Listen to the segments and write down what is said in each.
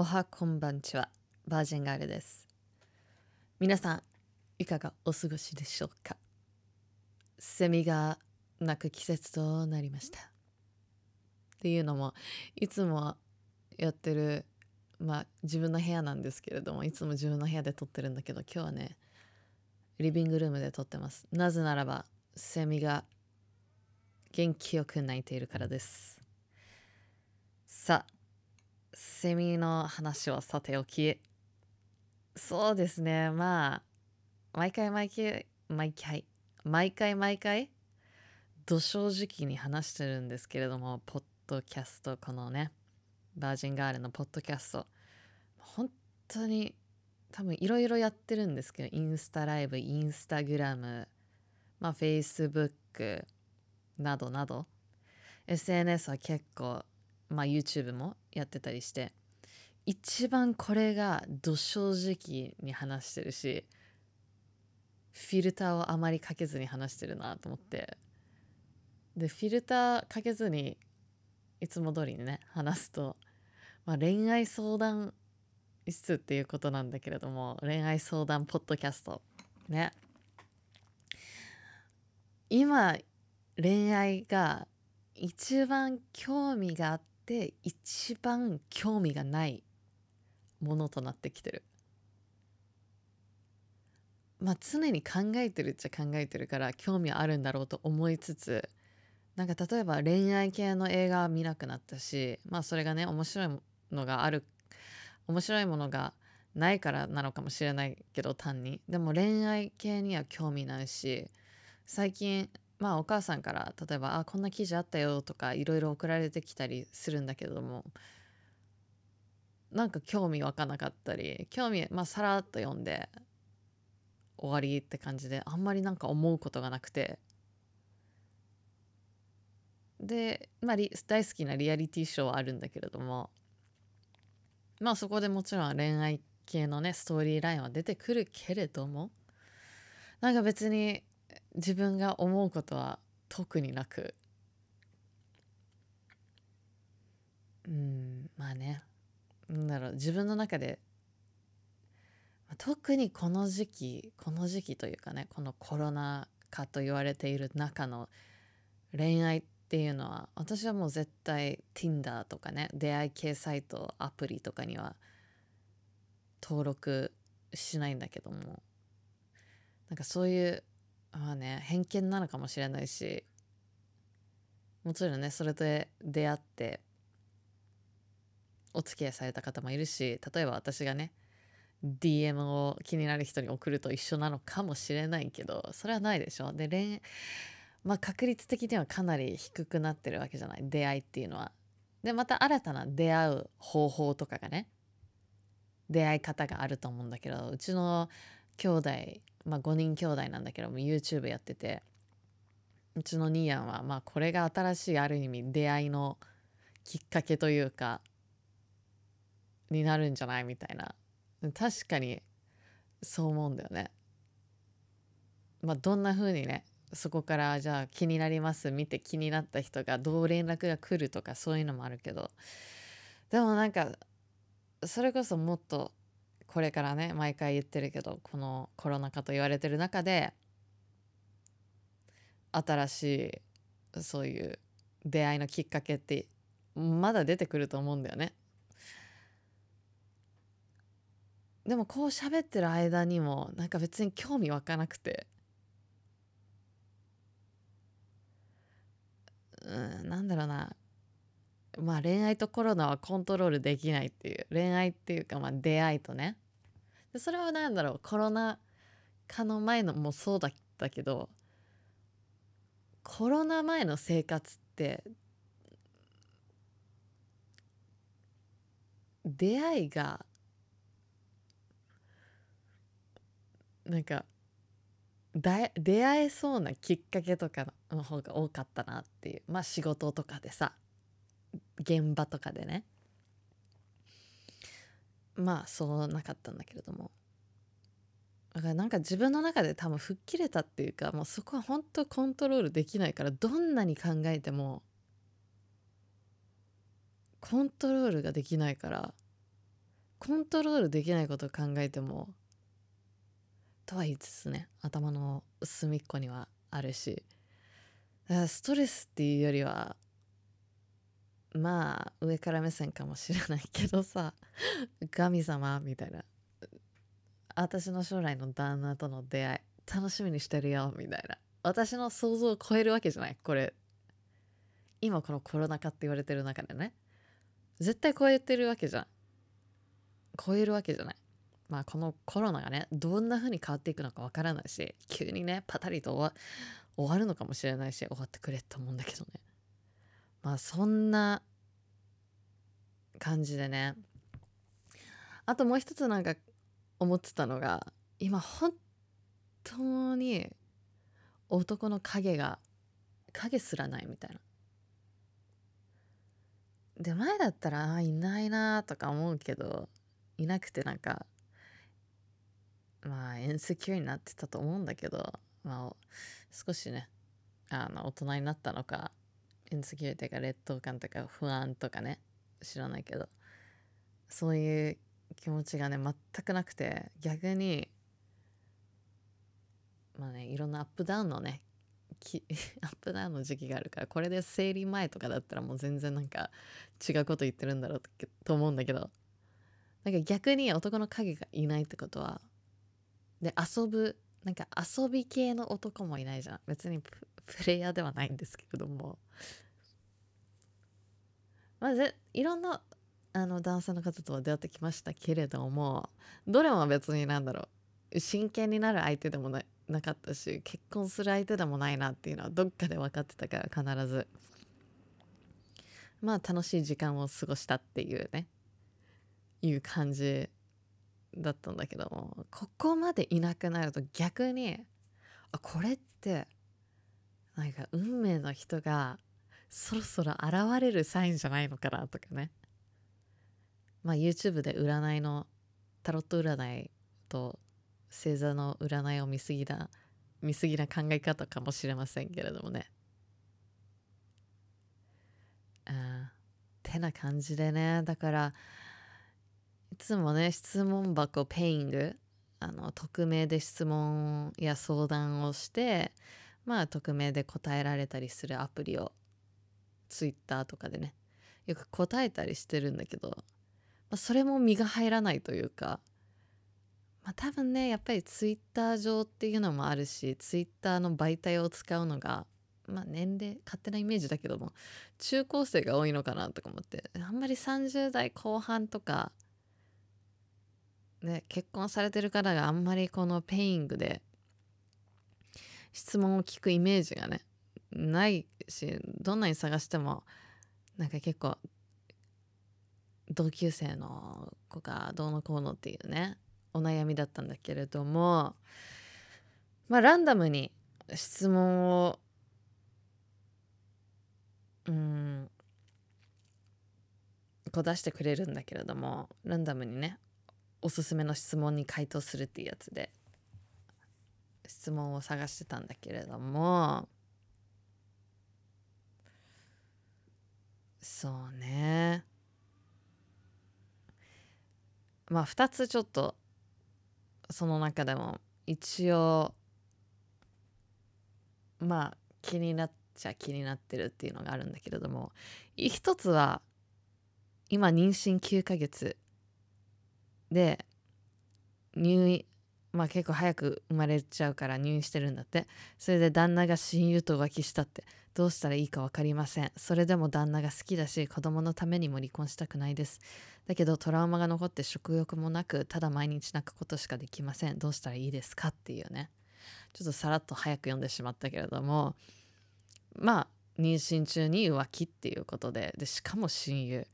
おはこんばんちは。バージンガールです。皆さんいかがお過ごしでしょうか？セミが鳴く季節となりました。っていうのもいつもやってるまあ自分の部屋なんですけれどもいつも自分の部屋で撮ってるんだけど今日はねリビングルームで撮ってます。なぜならばセミが元気よく鳴いているからです。さあセミの話はさておき。そうですね。まあ毎回毎回毎回毎回毎回ど正直に話してるんですけれどもポッドキャストこのねバージンガールのポッドキャスト。本当に多分いろいろやってるんですけどインスタライブインスタグラムまあフェイスブックなどなど。SNS は結構まあ YouTube もやってたりして一番これがど正直に話してるしフィルターをあまりかけずに話してるなと思って。でフィルターかけずにいつも通りにね話すと、まあ、恋愛相談室っていうことなんだけれども恋愛相談ポッドキャストね。今恋愛が一番興味があっで一番興味がないものとなってきてる。まあ常に考えてるっちゃ考えてるから興味あるんだろうと思いつつなんか例えば恋愛系の映画は見なくなったしまあそれがね面白いのがある面白いものがないからなのかもしれないけど単に。でも恋愛系には興味ないし最近まあお母さんから例えば「あこんな記事あったよ」とかいろいろ送られてきたりするんだけれどもなんか興味湧かなかったり興味まあさらっと読んで終わりって感じであんまりなんか思うことがなくて。で、まあ、大好きなリアリティショーはあるんだけれどもまあそこでもちろん恋愛系のねストーリーラインは出てくるけれどもなんか別に自分が思うことは特になく。うんまあね。なんだろう自分の中で特にこの時期この時期というかねこのコロナ禍と言われている中の恋愛っていうのは私はもう絶対 Tinder とかね出会い系サイトアプリとかには登録しないんだけどもなんかそういうまあね偏見なのかもしれないし。もちろんねそれで出会ってお付き合いされた方もいるし例えば私がね DM を気になる人に送ると一緒なのかもしれないけどそれはないでしょ。で恋まあ確率的にはかなり低くなってるわけじゃない。出会いっていうのは。でまた新たな出会う方法とかがね出会い方があると思うんだけどうちの兄弟まあ、5人兄弟なんだけども YouTube やってて。うちのニーヤンはまあこれが新しいある意味出会いのきっかけというかになるんじゃないみたいな。確かにそう思うんだよね。まあどんな風にねそこからじゃあ気になります見て気になった人がどう連絡が来るとかそういうのもあるけど。でもなんかそれこそもっとこれからね毎回言ってるけどこのコロナ禍と言われてる中で新しいそういう出会いのきっかけってまだ出てくると思うんだよね。でもこう喋ってる間にもなんか別に興味湧かなくて。うんなんだろうな。まあ恋愛とコロナはコントロールできないっていう恋愛っていうかまあ出会いとね。でそれは何だろうコロナ禍の前のもそうだったけどコロナ前の生活って出会いがなんかだ出会えそうなきっかけとかの方が多かったなっていう。まあ仕事とかでさ現場とかでね。まあそうなかったんだけれども。だからなんか自分の中で多分吹っ切れたっていうかもうそこは本当コントロールできないからどんなに考えてもコントロールができないからコントロールできないことを考えてもとは言いつつね頭の隅っこにはあるしストレスっていうよりはまあ上から目線かもしれないけどさ神様みたいな。私の将来の旦那との出会い楽しみにしてるよみたいな。私の想像を超えるわけじゃないこれ。今このコロナ禍って言われてる中でね。絶対超えてるわけじゃん。超えるわけじゃない。まあこのコロナがねどんな風に変わっていくのかわからないし急にねパタリと終わ終わるのかもしれないし終わってくれって思うんだけどね。まあそんな感じでねあともう一つなんか思ってたのが今本当に男の影が影すらないみたいな。で前だったらあいないなとか思うけどいなくてなんかまあエンセキュアになってたと思うんだけどまあ少しねあの大人になったのかインセキュリティか劣等感とか不安とかね知らないけど。そういう気持ちがね全くなくて逆にまあねいろんなアップダウンのね アップダウンの時期があるからこれで生理前とかだったらもう全然なんか違うこと言ってるんだろうと思うんだけどなんか逆に男の影がいないってことはで遊ぶなんか遊び系の男もいないじゃん。別にプレイヤーではないんですけれども。まずいろんなあの男性の方とは出会ってきましたけれどもどれも別になんだろう。真剣になる相手でもななかったし結婚する相手でもないなっていうのはどっかで分かってたから必ず。まあ楽しい時間を過ごしたっていうね。いう感じだったんだけども。ここまでいなくなると逆にあこれってなんか運命の人がそろそろ現れるサインじゃないのかなとかね。まあ YouTube で占いのタロット占いと星座の占いを見すぎな見すぎな考え方かもしれませんけれどもね。あてな感じでね。だからいつもね質問箱ペイングあの匿名で質問や相談をしてまあ匿名で答えられたりするアプリを Twitter とかでねよく答えたりしてるんだけど、まあ、それも身が入らないというか、まあ、多分ねやっぱり Twitter 上っていうのもあるし Twitter の媒体を使うのがまあ年齢勝手なイメージだけども中高生が多いのかなとか思ってあんまり30代後半とかね、結婚されてる方があんまりこのペイングで質問を聞くイメージがねないしどんなに探してもなんか結構同級生の子がどうのこうのっていうねお悩みだったんだけれどもまあランダムに質問をうんこう出してくれるんだけれどもランダムにねおすすめの質問に回答するっていうやつで。質問を探してたんだけれどもそうね。まあ2つちょっとその中でも一応まあ気になっちゃ気になってるっていうのがあるんだけれども一つは今妊娠9ヶ月で入院まあ結構早く生まれちゃうから入院してるんだって。それで旦那が親友と浮気したって。どうしたらいいか分かりません。それでも旦那が好きだし子供のためにも離婚したくないです。だけどトラウマが残って食欲もなくただ毎日泣くことしかできません。どうしたらいいですかっていうね。ちょっとさらっと早く読んでしまったけれども。まあ妊娠中に浮気っていうことで。でしかも親友。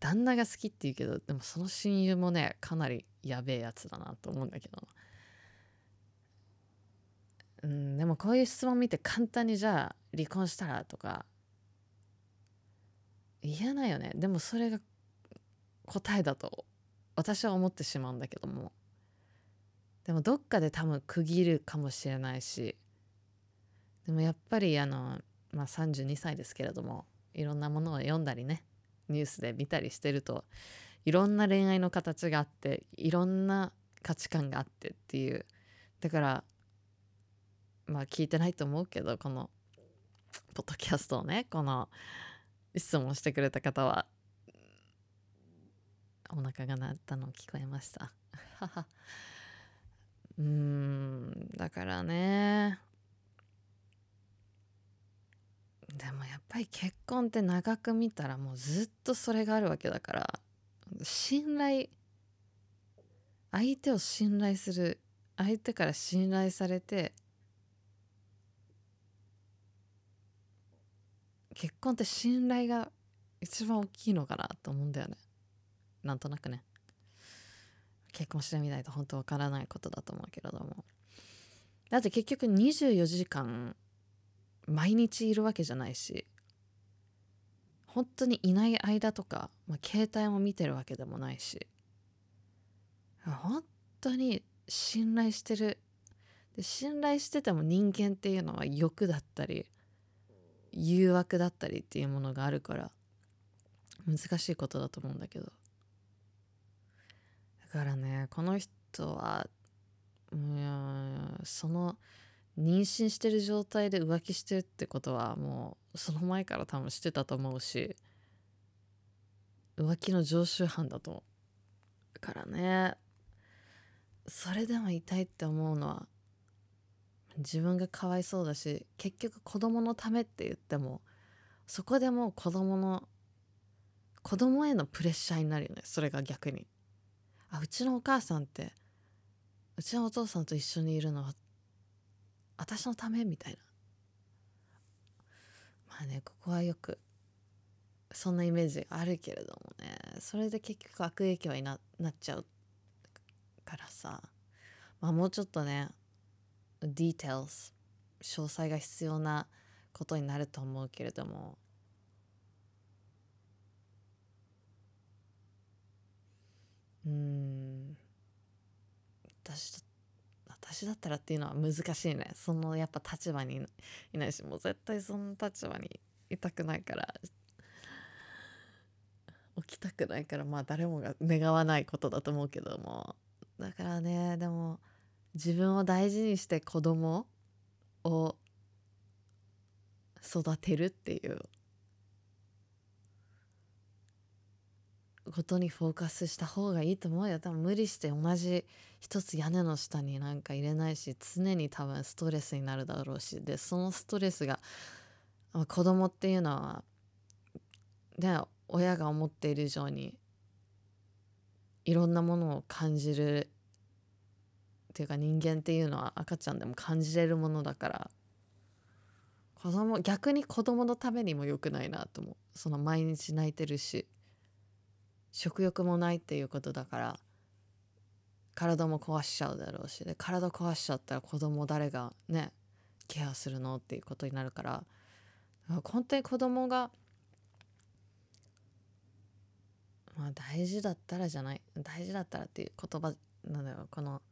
旦那が好きって言うけどでもその親友もねかなりやべえやつだなと思うんだけどうんでもこういう質問見て簡単にじゃあ離婚したらとか言えなよね。でもそれが答えだと私は思ってしまうんだけども。でもどっかで多分区切るかもしれないしでもやっぱりあのまあ32歳ですけれどもいろんなものを読んだりねニュースで見たりしてるといろんな恋愛の形があっていろんな価値観があってっていう。だからまあ聞いてないと思うけどこのポッドキャストをねこの質問してくれた方はお腹が鳴ったのを聞こえました。うんだからね。でもやっぱり結婚って長く見たらもうずっとそれがあるわけだから信頼相手を信頼する相手から信頼されて結婚って信頼が一番大きいのかなと思うんだよね。なんとなくね。結婚してみないと本当わからないことだと思うけれども。だって結局24時間毎日いるわけじゃないし本当にいない間とか、まあ、携帯も見てるわけでもないし本当に信頼してる。で信頼してても人間っていうのは欲だったり誘惑だったりっていうものがあるから難しいことだと思うんだけど。だからねこの人はうんその妊娠してる状態で浮気してるってことはもうその前から多分してたと思うし浮気の常習犯だと思うからね。それでも痛いって思うのは自分がかわいそうだし結局子供のためって言ってもそこでもう子供の子供へのプレッシャーになるよねそれが逆に。あうちのお母さんってうちのお父さんと一緒にいるのは私のためみたいな。まあねここはよくそんなイメージあるけれどもねそれで結局悪影響にななっちゃうからさ。まあもうちょっとね details 詳細が必要なことになると思うけれども。うん。私私だったらっていうのは難しいね。そのやっぱ立場にいないしもう絶対その立場にいたくないから起きたくないからまあ誰もが願わないことだと思うけども。だからねでも自分を大事にして子供を育てるっていうことにフォーカスした方がいいと思うよ。多分無理して同じ一つ屋根の下になんか入れないし常に多分ストレスになるだろうし。でそのストレスが子供っていうのはで親が思っている以上にいろんなものを感じるっていうか人間っていうのは赤ちゃんでも感じれるものだから子供逆に子供のためにも良くないなと思う。その毎日泣いてるし食欲もないっていうことだから体も壊しちゃうだろうしで体壊しちゃったら子供誰がねケアするのっていうことになるから本当に子供がまあ大事だったらじゃない大事だったらっていう言葉なんだろうこの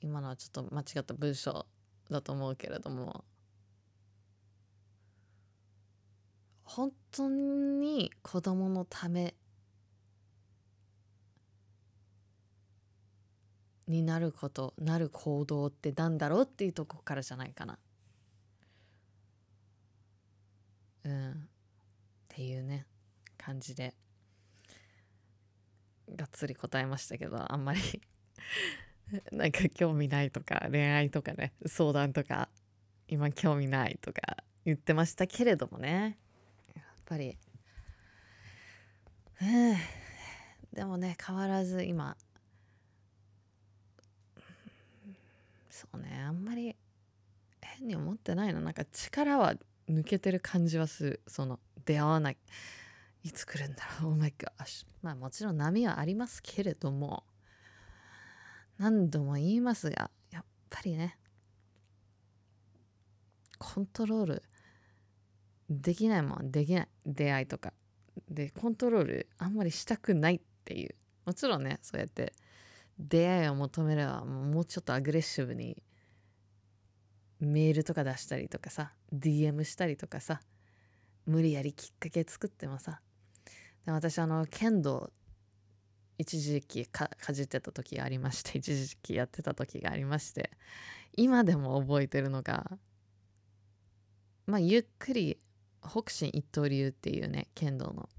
今のはちょっと間違った文章だと思うけれども。本当に子供のためになることなる行動ってなんだろうっていうとこからじゃないかな。うん。っていうね感じでがっつり答えましたけどあんまり。なんか興味ないとか恋愛とかね相談とか今興味ないとか言ってましたけれどもね。やっぱり。うん。でもね変わらず今。そうねあんまり変に思ってないのなんか力は抜けてる感じはする。その出会わない。いつ来るんだろう。Oh my gosh まあもちろん波はありますけれども。何度も言いますがやっぱりねコントロールできないもんできない。出会いとか。でコントロールあんまりしたくないっていう。もちろんねそうやって出会いを求めればもうちょっとアグレッシブにメールとか出したりとかさ DM したりとかさ無理やりきっかけ作ってもさ。で私あの剣道一時期かじってた時がありまして一時期やってた時がありまして今でも覚えてるのがまあゆっくり北進一刀流っていうね剣道の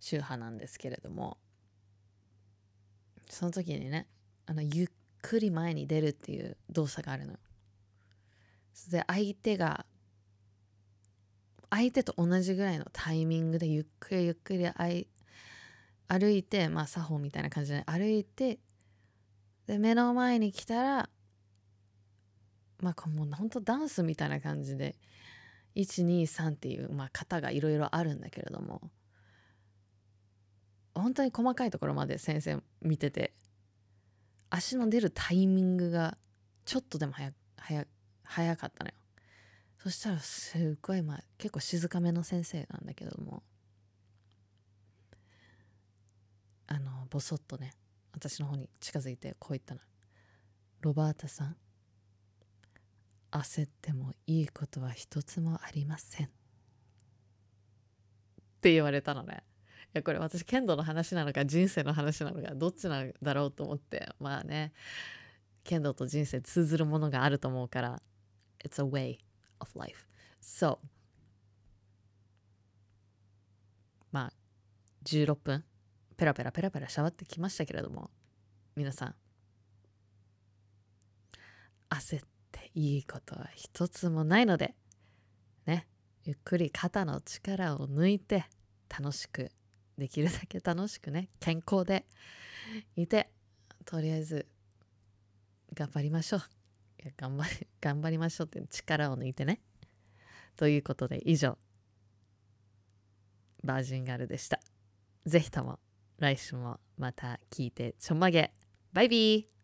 宗派なんですけれどもその時にねあのゆっくり前に出るっていう動作があるのよ。で相手が相手と同じぐらいのタイミングでゆっくりゆっくり歩いてまあ作法みたいな感じで歩いてで目の前に来たらまあもうほんとダンスみたいな感じで123っていう、まあ、型がいろいろあるんだけれども本当に細かいところまで先生見てて足の出るタイミングがちょっとでも早早早かったのよ。そしたらすっごいまあ結構静かめの先生なんだけどもあのボソッとね私の方に近づいてこう言ったの「ロバータさん焦ってもいいことは一つもありません」って言われたのね。いやこれ私剣道の話なのか人生の話なのかどっちなんだろうと思って。まあね剣道と人生通ずるものがあると思うから It's a way of life. So まあ16分。ペラペラペラペラしゃべってきましたけれども皆さん。焦っていいことは一つもないのでねゆっくり肩の力を抜いて楽しくできるだけ楽しくね健康でいてとりあえず頑張りましょう。いや頑張り頑張りましょうって力を抜いてね。ということで以上バージンガールでした。ぜひとも。来週もまた聞いてちょんまげ。バイビー。